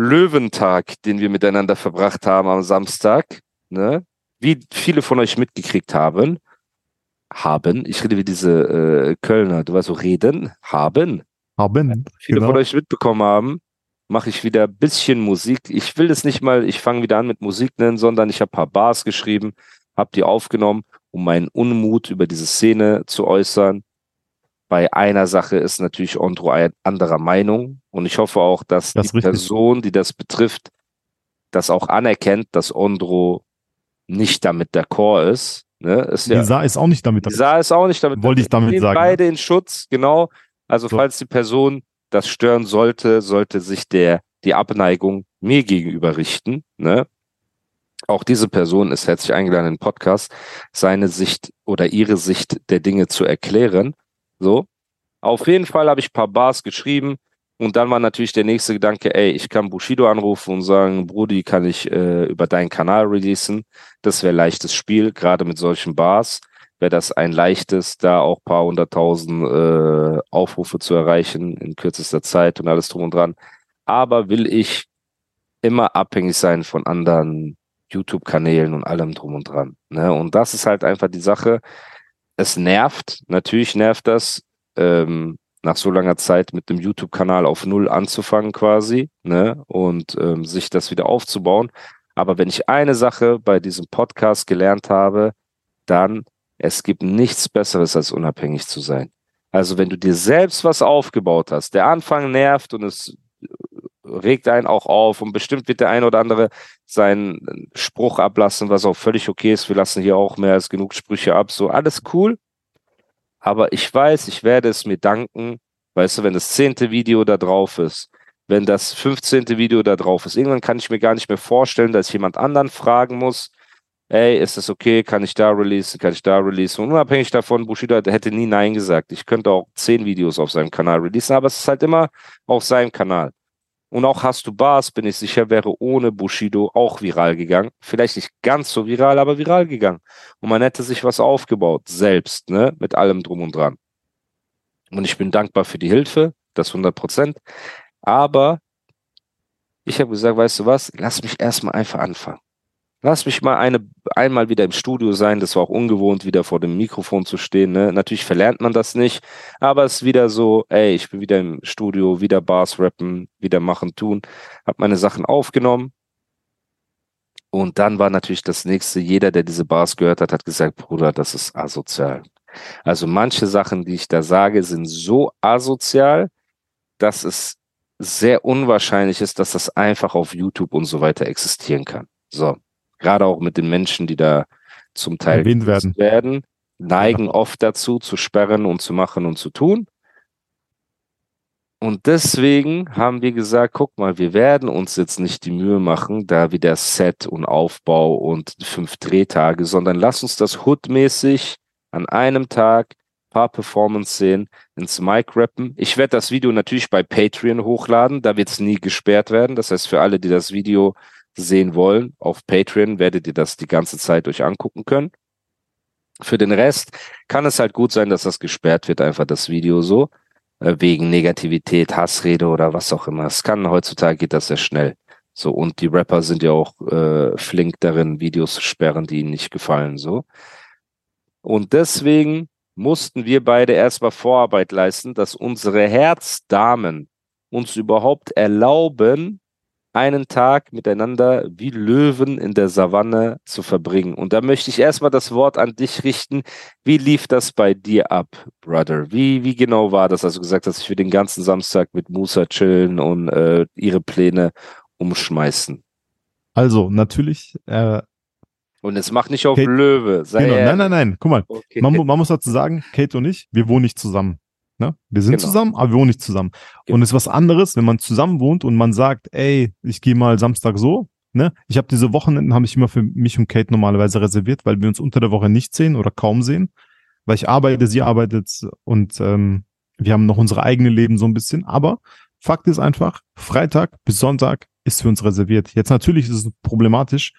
Löwentag, den wir miteinander verbracht haben am Samstag, ne? Wie viele von euch mitgekriegt haben, haben, ich rede wie diese äh, Kölner, du weißt so, reden, haben, Haben. viele Genau. von euch mitbekommen haben, mache ich wieder ein bisschen Musik. Ich will es nicht mal, ich fange wieder an mit Musik nennen, sondern ich habe ein paar Bars geschrieben, habe die aufgenommen, um meinen Unmut über diese Szene zu äußern. Bei einer Sache ist natürlich Ondro ein anderer Meinung und ich hoffe auch, dass Das ist die richtig. Person, die das betrifft, das auch anerkennt, dass Ondro nicht damit d'accord ist. Ne? Ist ja, Lisa ist auch nicht damit. die sah es auch nicht damit. Wollte ich damit sagen, Beide in Schutz, genau. Also So. falls die Person das stören sollte, sollte sich der die Abneigung mir gegenüber richten. Ne? Auch diese Person ist herzlich eingeladen in den Podcast, seine Sicht oder ihre Sicht der Dinge zu erklären. So. Auf jeden Fall habe ich ein paar Bars geschrieben und dann war natürlich der nächste Gedanke, ey, ich kann Bushido anrufen und sagen, Brudi, kann ich äh, über deinen Kanal releasen? Das wäre leichtes Spiel, gerade mit solchen Bars wäre das ein leichtes, da auch paar hunderttausend äh, Aufrufe zu erreichen in kürzester Zeit und alles drum und dran. Aber will ich immer abhängig sein von anderen YouTube-Kanälen und allem drum und dran. Ne? Und das ist halt einfach die Sache. Es nervt, natürlich nervt das, ähm, nach so langer Zeit mit dem YouTube-Kanal auf Null anzufangen quasi, ne? Und ähm, sich das wieder aufzubauen. Aber wenn ich eine Sache bei diesem Podcast gelernt habe, dann es gibt nichts Besseres, als unabhängig zu sein. Also wenn du dir selbst was aufgebaut hast, der Anfang nervt und es regt einen auch auf und bestimmt wird der ein oder andere seinen Spruch ablassen, was auch völlig okay ist. Wir lassen hier auch mehr als genug Sprüche ab. So, alles cool. Aber ich weiß, ich werde es mir danken, weißt du, wenn das zehnte Video da drauf ist, wenn das fünfzehnte Video da drauf ist. Irgendwann kann ich mir gar nicht mehr vorstellen, dass ich jemand anderen fragen muss, ey, ist das okay, kann ich da releasen, kann ich da releasen? Und unabhängig davon, Bushido hätte nie Nein gesagt. Ich könnte auch zehn Videos auf seinem Kanal releasen, aber es ist halt immer auf seinem Kanal. Und auch Hast du Bars, bin ich sicher, wäre ohne Bushido auch viral gegangen. Vielleicht nicht ganz so viral, aber viral gegangen. Und man hätte sich was aufgebaut, selbst, ne, mit allem drum und dran. Und ich bin dankbar für die Hilfe, das 100 Prozent. Aber ich habe gesagt, weißt du was, lass mich erstmal einfach anfangen. Lass mich mal eine, einmal wieder im Studio sein. Das war auch ungewohnt, wieder vor dem Mikrofon zu stehen. Ne? Natürlich verlernt man das nicht, aber es ist wieder so, ey, ich bin wieder im Studio, wieder Bars rappen, wieder machen, tun. Hab meine Sachen aufgenommen. Und dann war natürlich das nächste, jeder, der diese Bars gehört hat, hat gesagt, Bruder, das ist asozial. Also manche Sachen, die ich da sage, sind so asozial, dass es sehr unwahrscheinlich ist, dass das einfach auf YouTube und so weiter existieren kann. So. Gerade auch mit den Menschen, die da zum Teil Erwähnt werden. werden, neigen oft dazu, zu sperren und zu machen und zu tun. Und deswegen haben wir gesagt, guck mal, wir werden uns jetzt nicht die Mühe machen, da wieder Set und Aufbau und fünf Drehtage, sondern lass uns das hoodmäßig an einem Tag paar Performance-Szenen ins Mic rappen. Ich werde das Video natürlich bei Patreon hochladen, da wird es nie gesperrt werden. Das heißt, für alle, die das Video sehen wollen, auf Patreon werdet ihr das die ganze Zeit euch angucken können. Für den Rest kann es halt gut sein, dass das gesperrt wird, einfach das Video so, äh, wegen Negativität, Hassrede oder was auch immer. Es kann heutzutage geht das sehr schnell. So, und die Rapper sind ja auch äh, flink darin, Videos zu sperren, die ihnen nicht gefallen. So. Und deswegen mussten wir beide erstmal Vorarbeit leisten, dass unsere Herzdamen uns überhaupt erlauben, einen Tag miteinander wie Löwen in der Savanne zu verbringen. Und da möchte ich erstmal das Wort an dich richten. Wie lief das bei dir ab, Brother? Wie, wie genau war das, als du gesagt hast, ich will den ganzen Samstag mit Musa chillen und äh, ihre Pläne umschmeißen? Also, natürlich. Äh, Und jetzt mach nicht auf Kate- Löwe. Sei genau, nein, nein, nein. Guck mal, Okay. man, man muss dazu sagen, Kate und ich, wir wohnen nicht zusammen. Ne? Wir sind Genau. zusammen, aber wir wohnen nicht zusammen. Genau. Und es ist was anderes, wenn man zusammen wohnt und man sagt, ey, ich gehe mal Samstag so. Ne? Ich habe diese Wochenenden habe ich immer für mich und Kate normalerweise reserviert, weil wir uns unter der Woche nicht sehen oder kaum sehen, weil ich arbeite, sie arbeitet und ähm, wir haben noch unsere eigene Leben so ein bisschen. Aber Fakt ist einfach, Freitag bis Sonntag ist für uns reserviert. Jetzt natürlich ist es problematisch,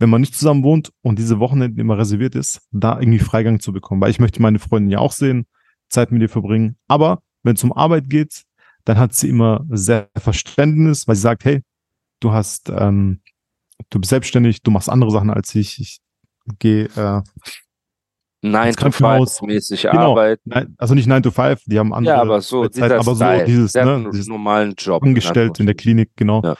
wenn man nicht zusammen wohnt und diese Wochenenden immer reserviert ist, da irgendwie Freigang zu bekommen, weil ich möchte meine Freundin ja auch sehen, Zeit mit ihr verbringen. Aber wenn es um Arbeit geht, dann hat sie immer sehr Verständnis, weil sie sagt, hey, du hast, ähm, du bist selbstständig, du machst andere Sachen als ich. Ich gehe, äh, Nein, ins Krankenhaus. mäßig Genau. Arbeit. nein, also nicht 9 to 5, die haben andere Ja, aber so, Zeit, aber Style, so dieses, der hat ne, dieses normalen Job. angestellt in der Klinik, genau. Ja.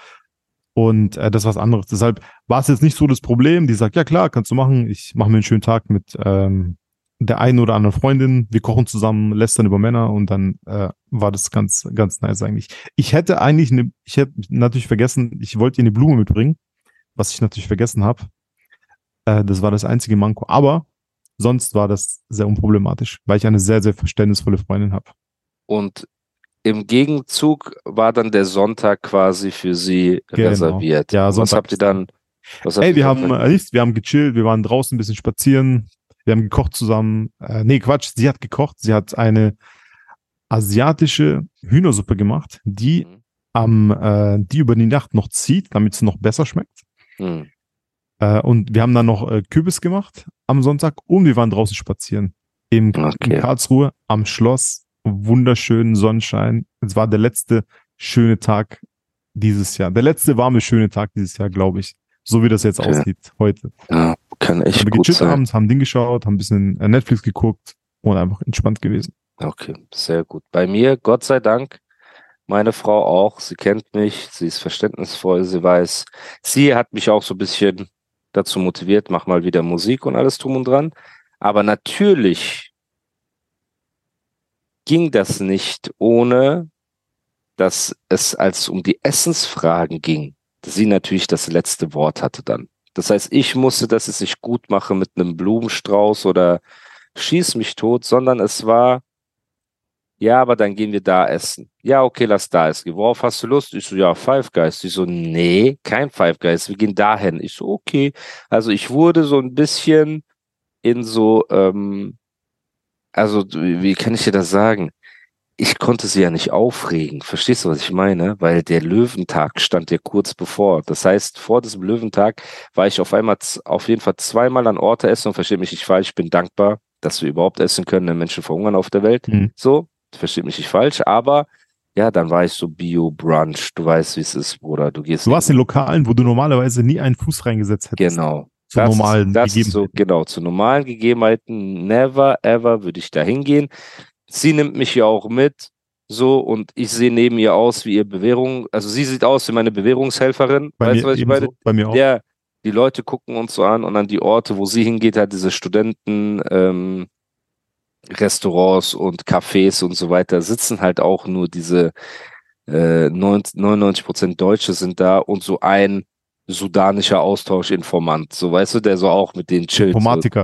Und äh, das ist was anderes. Deshalb war es jetzt nicht so das Problem. Die sagt, ja klar, kannst du machen. Ich mache mir einen schönen Tag mit ähm, der einen oder anderen Freundin. Wir kochen zusammen, lästern über Männer und dann äh, war das ganz, ganz nice eigentlich. Ich hätte eigentlich eine, ich hätte natürlich vergessen, ich wollte ihr eine Blume mitbringen, was ich natürlich vergessen habe. Äh, das war das einzige Manko. Aber sonst war das sehr unproblematisch, weil ich eine sehr, sehr verständnisvolle Freundin habe. Und im Gegenzug war dann der Sonntag quasi für sie Genau. reserviert. Ja, Und was Sonntag habt ihr dann? Was habt Ey, ihr wir haben äh, wir haben gechillt, wir waren draußen ein bisschen spazieren, wir haben gekocht zusammen. Äh, nee, Quatsch, sie hat gekocht, sie hat eine asiatische Hühnersuppe gemacht, die Mhm. am, äh, die über die Nacht noch zieht, damit sie noch besser schmeckt. Hm. Äh, und wir haben dann noch äh, Kürbis gemacht am Sonntag und wir waren draußen spazieren. Im, Okay. in Karlsruhe am Schloss, wunderschönen Sonnenschein. Es war der letzte schöne Tag dieses Jahr. Der letzte warme, schöne Tag dieses Jahr, glaube ich. So wie das jetzt Okay. aussieht heute. Ja, kann echt Haben wir gut sein. abends, haben Ding geschaut, haben ein bisschen äh, Netflix geguckt und einfach entspannt gewesen. Okay, sehr gut. Bei mir, Gott sei Dank, meine Frau auch. Sie kennt mich, sie ist verständnisvoll, sie weiß. Sie hat mich auch so ein bisschen dazu motiviert, mach mal wieder Musik und alles drum und dran. Aber natürlich ging das nicht, ohne dass es, als um die Essensfragen ging, sie natürlich das letzte Wort hatte dann. Das heißt, ich musste das jetzt nicht gut machen mit einem Blumenstrauß oder schieß mich tot, sondern es war, ja, aber dann gehen wir da essen. Ja, okay, lass da essen. Worauf hast du Lust? Ich so, ja, Five Guys. Die so, nee, kein Five Guys. Wir gehen dahin. Ich so, okay. Also ich wurde so ein bisschen in so, ähm, also wie kann ich dir das sagen? Ich konnte sie ja nicht aufregen. Verstehst du, was ich meine? Weil der Löwentag stand ja kurz bevor. Das heißt, vor diesem Löwentag war ich auf einmal auf jeden Fall zweimal an Orte essen und versteht mich nicht falsch. Ich bin dankbar, dass wir überhaupt essen können, denn Menschen verhungern auf der Welt. Mhm. So, versteht mich nicht falsch, aber ja, dann war ich so Bio-Brunch. Du weißt, wie es ist, Bruder. Du gehst Du warst in Lokalen, wo du normalerweise nie einen Fuß reingesetzt hättest. Genau. Zu Das normalen ist, das ist so, Gegebenheiten. genau, zu normalen Gegebenheiten, never ever würde ich da hingehen. Sie nimmt mich ja auch mit, so, und ich sehe neben ihr aus wie ihr Bewährung, also sie sieht aus wie meine Bewährungshelferin. Bei weißt mir du, was ich meine? bei mir auch. Ja, die Leute gucken uns so an und an die Orte, wo sie hingeht, halt diese Studenten, ähm, Restaurants und Cafés und so weiter, sitzen halt auch nur diese äh, 99 Prozent Deutsche sind da und so ein sudanischer Austauschinformant, so weißt du, der so auch mit denen chillt.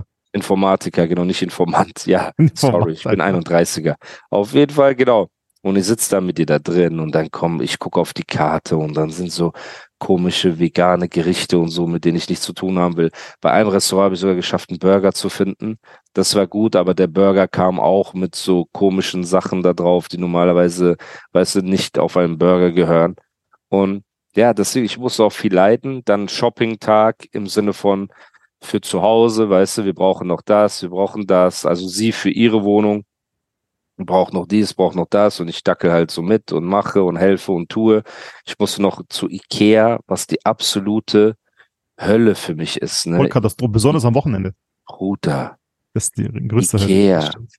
So. Informatiker. Genau, nicht Informant. Ja, sorry, ich bin Informant. 31er. Auf jeden Fall, genau. Und ich sitze da mit dir da drin und dann komm, ich gucke auf die Karte und dann sind so komische vegane Gerichte und so, mit denen ich nichts zu tun haben will. Bei einem Restaurant habe ich sogar geschafft, einen Burger zu finden. Das war gut, aber der Burger kam auch mit so komischen Sachen da drauf, die normalerweise, weißt du, nicht auf einen Burger gehören. Und ja, deswegen, ich musste auch viel leiden. Dann Shopping-Tag im Sinne von, für zu Hause, weißt du, wir brauchen noch das, wir brauchen das, also sie für ihre Wohnung braucht noch dies, braucht noch das und ich dackel halt so mit und mache und helfe und tue. Ich musste noch zu Ikea, was die absolute Hölle für mich ist, ne? Vollkatastrophe, besonders am Wochenende. Bruder, Das ist die größte Ikea. Stimmt.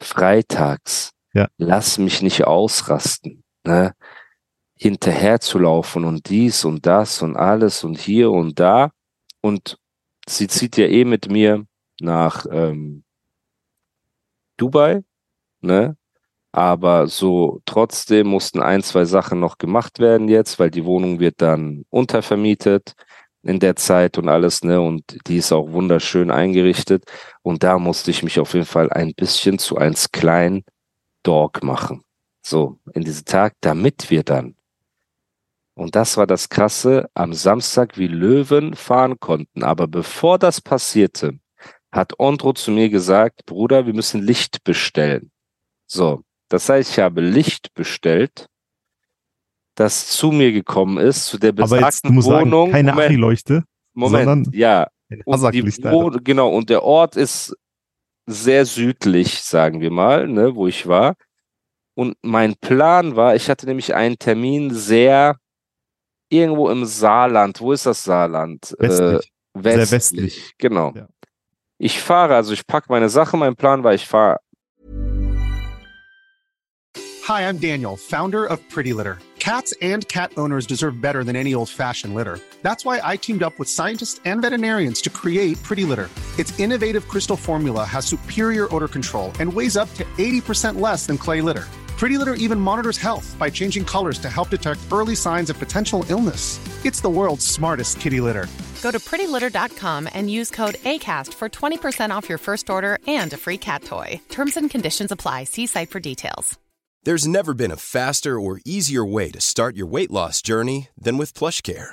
freitags, Ja. lass mich nicht ausrasten, ne? Hinterher zu laufen und dies und das und alles und hier und da. Und sie zieht ja eh mit mir nach ähm, Dubai, ne? Aber so trotzdem mussten ein, zwei Sachen noch gemacht werden jetzt, weil die Wohnung wird dann untervermietet in der Zeit und alles, ne? Und die ist auch wunderschön eingerichtet. Und da musste ich mich auf jeden Fall ein bisschen zu eins klein Dog machen. So, in diesem Tag, damit wir dann. Und das war das Krasse, am Samstag wie Löwen fahren konnten. Aber bevor das passierte, hat Ondro zu mir gesagt, Bruder, wir müssen Licht bestellen. So, das heißt, ich habe Licht bestellt, das zu mir gekommen ist, zu der besagten Aber jetzt, du musst Wohnung. sagen, keine Moment, Achileuchte, Moment, sondern ja. Und die genau, und der Ort ist sehr südlich, sagen wir mal, ne, wo ich war. Und mein Plan war, ich hatte nämlich einen Termin sehr irgendwo im Saarland. Wo ist das Saarland? Westlich. Äh, Sehr westlich. westlich. Genau. Ja. Ich fahre, also ich packe meine Sachen. Mein Plan war, ich fahre Hi, I'm Daniel, founder of Pretty Litter. Cats and cat owners deserve better than any old fashioned litter. That's why I teamed up with scientists and veterinarians to create Pretty Litter. Its innovative crystal formula has superior odor control and weighs up to 80% less than clay litter. Pretty Litter even monitors health by changing colors to help detect early signs of potential illness. It's the world's smartest kitty litter. Go to prettylitter.com and use code ACAST for 20% off your first order and a free cat toy. Terms and conditions apply. See site for details. There's never been a faster or easier way to start your weight loss journey than with PlushCare.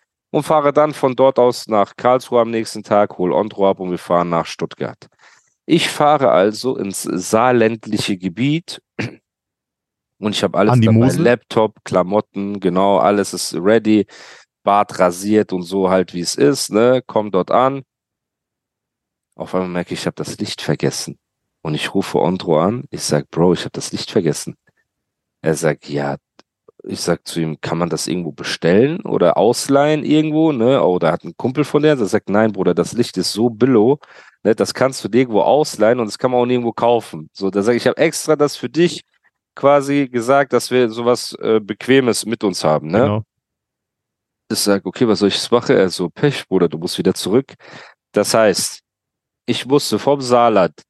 und fahre dann von dort aus nach Karlsruhe am nächsten Tag, hol Ondro ab und wir fahren nach Stuttgart. Ich fahre also ins saarländliche Gebiet und ich habe alles dabei. Mosel? Laptop, Klamotten, genau, alles ist ready. Bart rasiert und so halt, wie es ist, ne? Komm dort an. Auf einmal merke ich, ich habe das Licht vergessen. Und ich rufe Ondro an. Ich sag, Bro, ich habe das Licht vergessen. Er sagt, ja, ich sag zu ihm, kann man das irgendwo bestellen oder ausleihen irgendwo, ne? Oder hat ein Kumpel von der, der sagt, nein, Bruder, das Licht ist so billow, ne? Das kannst du dir irgendwo ausleihen und das kann man auch nirgendwo kaufen. So, da sage ich, ich habe extra das für dich quasi gesagt, dass wir sowas äh, Bequemes mit uns haben, ne? Genau. Ich sag, okay, was soll ich jetzt machen? Er so, Pech, Bruder, du musst wieder zurück. Das heißt, ich musste vom Saarland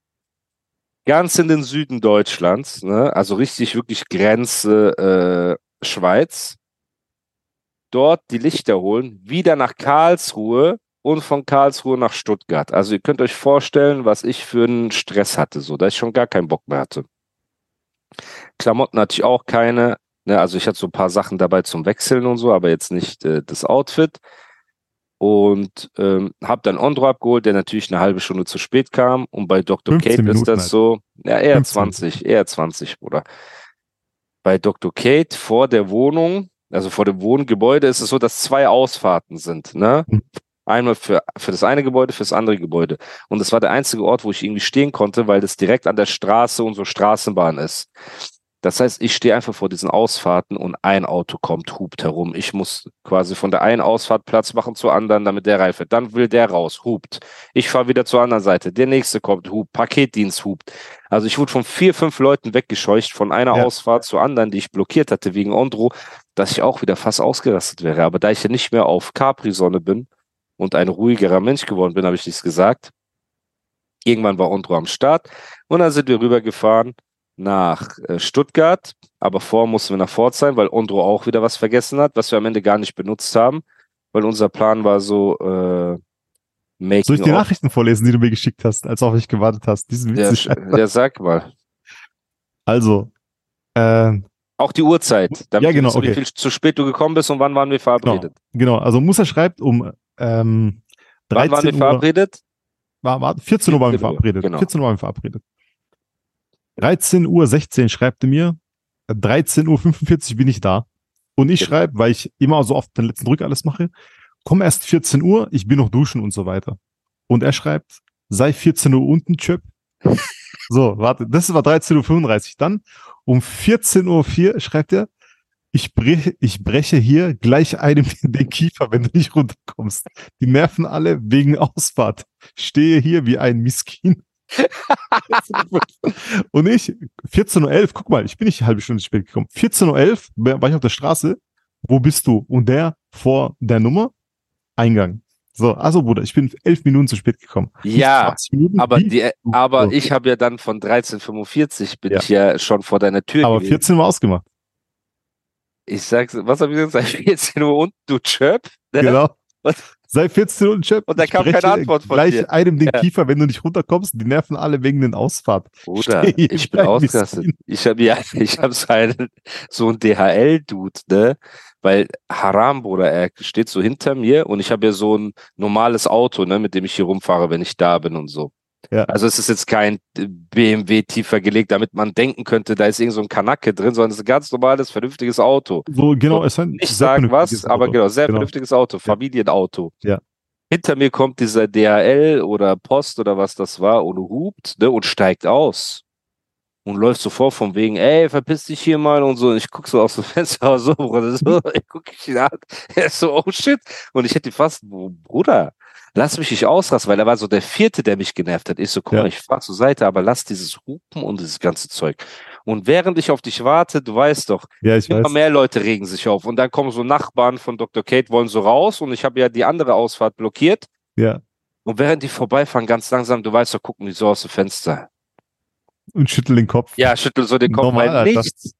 ganz in den Süden Deutschlands, ne, also richtig wirklich Grenze äh, Schweiz, dort die Lichter holen, wieder nach Karlsruhe und von Karlsruhe nach Stuttgart. Also ihr könnt euch vorstellen, was ich für einen Stress hatte, so, dass ich schon gar keinen Bock mehr hatte. Klamotten hatte ich auch keine. Ne, also ich hatte so ein paar Sachen dabei zum Wechseln und so, aber jetzt nicht äh, das Outfit. Und ähm, habe dann Ondro abgeholt, der natürlich eine halbe Stunde zu spät kam. Und bei Dr. 15 Kate ist das halt. so, ja, eher 15. 20, eher 20, Bruder. Bei Dr. Kate vor der Wohnung, also vor dem Wohngebäude, ist es so, dass zwei Ausfahrten sind. Ne? Mhm. Einmal für, für das eine Gebäude, für das andere Gebäude. Und das war der einzige Ort, wo ich irgendwie stehen konnte, weil das direkt an der Straße und so Straßenbahn ist. Das heißt, ich stehe einfach vor diesen Ausfahrten und ein Auto kommt, hupt herum. Ich muss quasi von der einen Ausfahrt Platz machen zur anderen, damit der Reife. Dann will der raus, hupt. Ich fahre wieder zur anderen Seite. Der nächste kommt, hupt. Paketdienst hupt. Also ich wurde von vier, fünf Leuten weggescheucht, von einer Ja. Ausfahrt zur anderen, die ich blockiert hatte wegen Ondro, dass ich auch wieder fast ausgerastet wäre. Aber da ich ja nicht mehr auf Capri-Sonne bin und ein ruhigerer Mensch geworden bin, habe ich dies gesagt. Irgendwann war Ondro am Start und dann sind wir rübergefahren nach äh, Stuttgart, aber vor mussten wir nach Pforzheim, weil Ondro auch wieder was vergessen hat, was wir am Ende gar nicht benutzt haben, weil unser Plan war so äh, Making Soll ich die. Nachrichten vorlesen, die du mir geschickt hast, als auf mich gewartet hast? Die sind witzig. sch- ja, sag mal. Also, äh, Auch die Uhrzeit, damit Ja, genau, wir wissen, wie okay. viel zu spät du gekommen bist und wann waren wir verabredet. genau. Also Musa schreibt um ähm, Wann waren wir 13 Uhr, verabredet? war, war, 14 Uhr waren wir 14 Uhr, verabredet. genau. 14 Uhr waren wir verabredet. 13 Uhr 16 schreibt er mir, 13 Uhr 45 bin ich da. Und ich Genau. schreibe, weil ich immer so oft den letzten Drück alles mache, komm erst 14 Uhr, ich bin noch duschen und so weiter. Und er schreibt, sei 14 Uhr unten, Chöp. So, warte, das war 13.35 Uhr. Dann um 14.04 Uhr schreibt er, ich breche, ich breche hier gleich einem den Kiefer, wenn du nicht runterkommst. Die nerven alle wegen Ausfahrt. Stehe hier wie ein Miskin. und ich, 14.11 Uhr, guck mal, ich bin nicht eine halbe Stunde spät gekommen. 14.11 Uhr war ich auf der Straße. Wo bist du? Und der vor der Nummer? Eingang. So, also Bruder, ich bin elf Minuten zu spät gekommen. Ja, 20 Minuten, aber, die, aber So. ich habe ja dann von 13.45 bin Ja. ich ja schon vor deiner Tür aber gewesen. 14 war ausgemacht. Ich sag's, was habe ich gesagt? Seit 14 Uhr und du? Ne? Genau. Was? Seit 14 Uhr, Chef. Und da ich kam keine Antwort von gleich dir. einem den Ja. Kiefer, wenn du nicht runterkommst. Die nerven alle wegen den Ausfahrt. Hier ich wie bin ausgerastet. Ich habe ja, ich habe so einen, so einen DHL-Dude, ne? Weil Haram, Bruder, er steht so hinter mir und ich habe ja so ein normales Auto, ne, mit dem ich hier rumfahre, wenn ich da bin und so. Ja. Also es ist jetzt kein BMW tiefer gelegt, damit man denken könnte, da ist irgend so ein Kanacke drin, sondern es ist ein ganz normales, vernünftiges Auto. So, genau, es ist ein Nicht sehr sagen was, vernünftiges aber Auto. genau, sehr vernünftiges Auto, Familienauto. Ja. Hinter mir kommt dieser DHL oder Post oder was das war und hupt ne, und steigt aus. Und läuft so vor von wegen, ey, verpiss dich hier mal und so. Und ich guck so aus dem Fenster so, Bruder, so, ich guck ich ihn an. Er ist so, oh shit. Und ich hätte fast, Bruder, lass mich nicht ausrasten, weil er war so der vierte, der mich genervt hat. Ich so, guck Ja. mal, ich fahr zur Seite, aber lass dieses Hupen und dieses ganze Zeug. Und während ich auf dich warte, du weißt doch, Ja, ich Immer weiß. mehr Leute regen sich auf. Und dann kommen so Nachbarn von Dr. Kate, wollen so raus. Und ich habe ja die andere Ausfahrt blockiert. Ja. Und während die vorbeifahren, ganz langsam, du weißt doch, gucken die so aus dem Fenster. Und schüttel den Kopf. Ja, schüttel so den Kopf, Normal, nichts,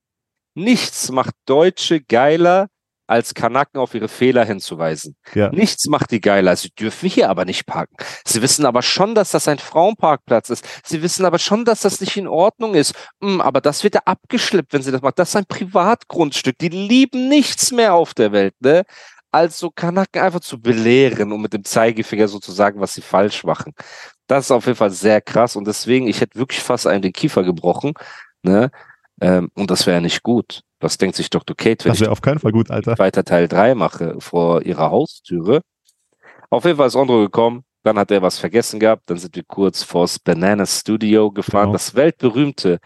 nichts macht Deutsche geiler, als Kanaken auf ihre Fehler hinzuweisen. Ja. Nichts macht die geiler. Sie dürfen hier aber nicht parken. Sie wissen aber schon, dass das ein Frauenparkplatz ist. Sie wissen aber schon, dass das nicht in Ordnung ist. Hm, aber das wird ja abgeschleppt, wenn sie das machen. Das ist ein Privatgrundstück. Die lieben nichts mehr auf der Welt, ne? Als so Kanaken einfach zu belehren und mit dem Zeigefinger so zu sagen, was sie falsch machen. Das ist auf jeden Fall sehr krass und deswegen, ich hätte wirklich fast einen den Kiefer gebrochen, ne? Ähm, und das wäre nicht gut. Was denkt sich Dr. Kate, wenn Das ich auf keinen Fall gut, Alter. weiter Teil 3 mache vor ihrer Haustüre. Auf jeden Fall ist Andro gekommen, dann hat er was vergessen gehabt, dann sind wir kurz vors Banana Studio gefahren, Genau. das weltberühmte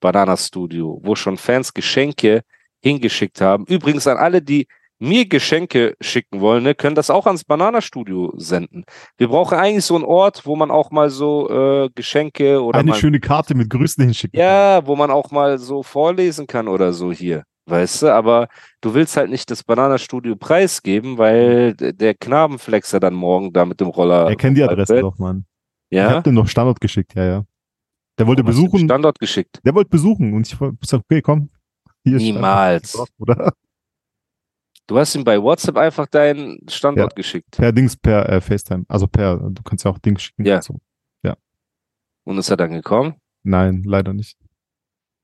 Banana Studio, wo schon Fans Geschenke hingeschickt haben. Übrigens an alle, die mir Geschenke schicken wollen, ne, können das auch ans Banana Studio senden. Wir brauchen eigentlich so einen Ort, wo man auch mal so äh, Geschenke oder Eine mal schöne Karte mit Grüßen hinschicken. ja, wo man auch mal so vorlesen kann oder so hier. Weißt du, aber du willst halt nicht das Bananastudio preisgeben, weil der Knabenflexer dann morgen da mit dem Roller. Er kennt die Adresse doch, Mann. Ich Ja. hab dem noch Standort geschickt, ja, ja. Der wollte den besuchen, Standort geschickt. der wollte besuchen und ich sag, okay, komm. Hier ist Niemals. Standort, Oder? Du hast ihm bei WhatsApp einfach deinen Standort Ja. geschickt. Per Dings, per äh, FaceTime. Also per, du kannst ja auch Dings schicken. Ja. So. Und ist er dann gekommen? Nein, leider nicht.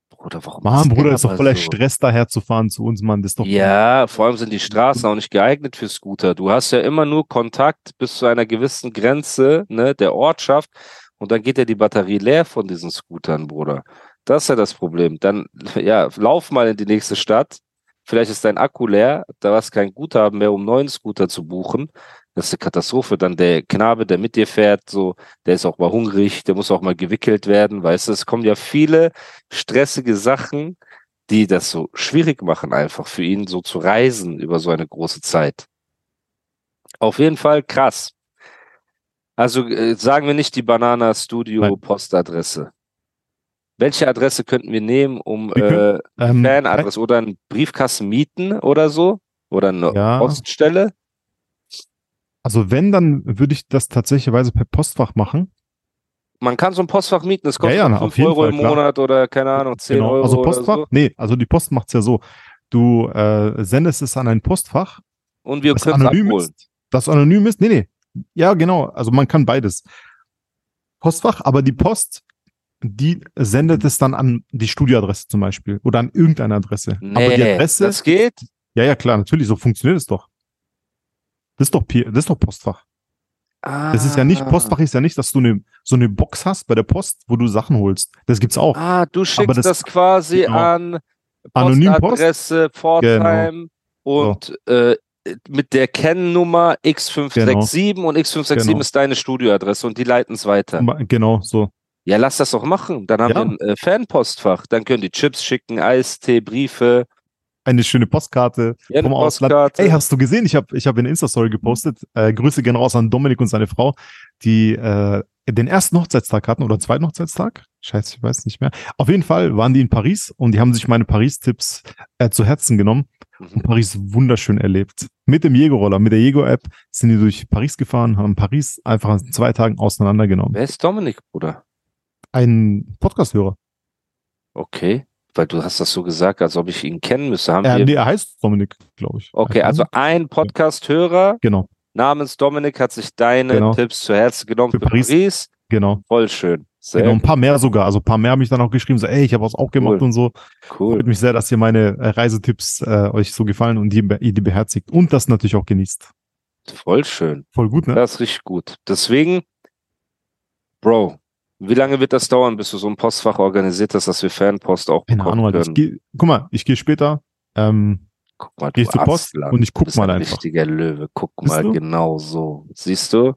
Bruder, warum? Mann, Bruder, ist doch voller so? Stress daher zu fahren zu uns, Mann. Das ist doch. Ja, vor allem sind die Straßen auch nicht geeignet für Scooter. Du hast ja immer nur Kontakt bis zu einer gewissen Grenze ne, der Ortschaft und dann geht ja die Batterie leer von diesen Scootern, Bruder. Das ist ja das Problem. Dann, ja, lauf mal in die nächste Stadt. Vielleicht ist dein Akku leer, da hast kein Guthaben mehr, um einen neuen Scooter zu buchen. Das ist eine Katastrophe. Dann der Knabe, der mit dir fährt, so, der ist auch mal hungrig, der muss auch mal gewickelt werden, weißt du. Es kommen ja viele stressige Sachen, die das so schwierig machen, einfach für ihn so zu reisen über so eine große Zeit. Auf jeden Fall krass. Also äh, sagen wir nicht die Banana Studio. Postadresse. Welche Adresse könnten wir nehmen, um äh, Ähm, Fanadresse oder einen Briefkasten mieten oder so? Oder eine Ja. Poststelle? Also wenn, dann würde ich das tatsächlicherweise per Postfach machen. Man kann so ein Postfach mieten, das kostet Ja, ja, nur auf 5 jeden Euro Fall, im klar. Monat oder keine Ahnung, 10 Euro. Also Postfach? so. Nee, also die Post macht's ja so. Du äh, sendest es an ein Postfach, Und wir das können es anonym abholen. ist. Das anonym ist? Nee, nee. Ja, genau. Also man kann beides. Postfach, aber die Post, die sendet es dann an die Studioadresse zum Beispiel oder an irgendeine Adresse. aber die Nee, Adresse, das geht? ja, ja, klar, natürlich, so funktioniert es doch. Das ist doch, P- das ist doch Postfach. Das ist ja nicht, Ah. Postfach ist ja nicht, dass du eine, so eine Box hast bei der Post, wo du Sachen holst. Das gibt's auch. Ah, du schickst das- das, quasi genau. an Anonym Post? Postadresse Pforzheim und äh, mit der Kennnummer X567 und X567 Genau. ist deine Studioadresse und die leiten es weiter. Genau, so. Ja, lass das doch machen. Dann haben Ja. wir ein äh, Fanpostfach. Dann können die Chips schicken, Eistee, Briefe. Eine schöne Postkarte Ja, vom Ausland. Postkarte. Ey, hast du gesehen? Ich habe ich hab eine Insta-Story gepostet. Äh, Grüße gehen raus an Dominik und seine Frau. Die äh, den ersten Hochzeitstag hatten oder zweiten Hochzeitstag. Scheiße, ich weiß nicht mehr. Auf jeden Fall waren die in Paris und die haben sich meine Paris-Tipps äh, zu Herzen genommen und Mhm. Paris wunderschön erlebt. Mit dem Jägerroller, mit der Jäger-App sind die durch Paris gefahren, haben Paris einfach in zwei Tagen auseinandergenommen. Wer ist Dominik, Bruder? Ein Podcast-Hörer. Okay. Weil du hast das so gesagt, als ob ich ihn kennen müsste. Haben Äh, wir. nee, er heißt Dominik, glaube ich. Okay, also ein Podcast-Hörer Genau, namens Dominik hat sich deine Genau. Tipps zu Herzen genommen Für für Paris. Paris. genau. Voll schön. Sehr Genau, ein paar mehr sogar. Also ein paar mehr haben mich dann auch geschrieben, so, ey, ich habe was auch gemacht Cool. und so. cool. Freut mich sehr, dass ihr meine äh, Reisetipps äh, euch so gefallen und die, ihr die beherzigt und das natürlich auch genießt. Voll schön. Voll gut, ne? Das ist richtig gut. Deswegen, Bro, wie lange wird das dauern, bis du so ein Postfach organisiert hast, dass wir Fanpost auch Keine bekommen Ahnung, Alter. Ich können? geh, guck mal, ich gehe später, ähm, Guck mal, geh du zur Post und ich guck mal ein einfach. richtiger Löwe. Guck Bist mal du? genau so. Siehst du?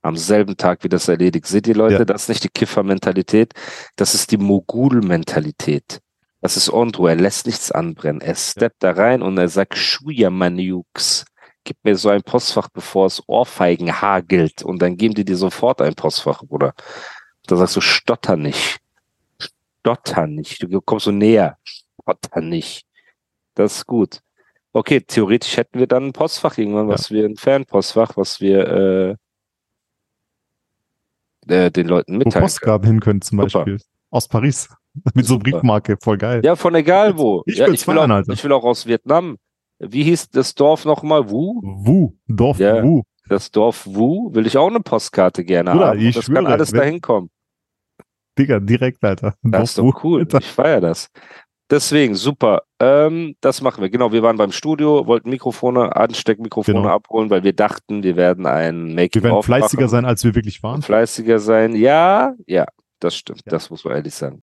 Am selben Tag, wie das erledigt. Seht ihr, Leute, Ja. das ist nicht die Kiffer-Mentalität, das ist die Mogul-Mentalität. Das ist Ondro, er lässt nichts anbrennen. Er steppt da rein und er sagt, Schuja, meine Jux, gib mir so ein Postfach, bevor es Ohrfeigen hagelt. Und dann geben die dir sofort ein Postfach, Bruder. Da sagst du, stotter nicht. Stotter nicht. Du kommst so näher. Stotter nicht. Das ist gut. Okay, theoretisch hätten wir dann ein Postfach irgendwann, Ja. was wir, ein Fanpostfach, was wir äh, äh, den Leuten wo mitteilen können. Postkarten hin können zum Super. Beispiel. Aus Paris. Mit so. Briefmarke, voll geil. Ja, von egal wo. Ich ja, ich, will feiern, auch, Alter. ich will auch aus Vietnam. Wie hieß das Dorf nochmal? Wu? Wu, Dorf Ja. Wu. Das Dorf Wu will ich auch eine Postkarte gerne Bruder, haben. ich das kann schwöre, alles wenn- dahin kommen. Digga, direkt, Alter. Das ist doch cool. Alter. Ich feiere das. Deswegen, super. Ähm, das machen wir. Genau, wir waren beim Studio, wollten Mikrofone, Ansteckmikrofone Genau. abholen, weil wir dachten, wir werden ein Making Wir werden fleißiger machen sein, als wir wirklich waren. fleißiger sein. Ja, ja, das stimmt. Ja. Das muss man ehrlich sagen.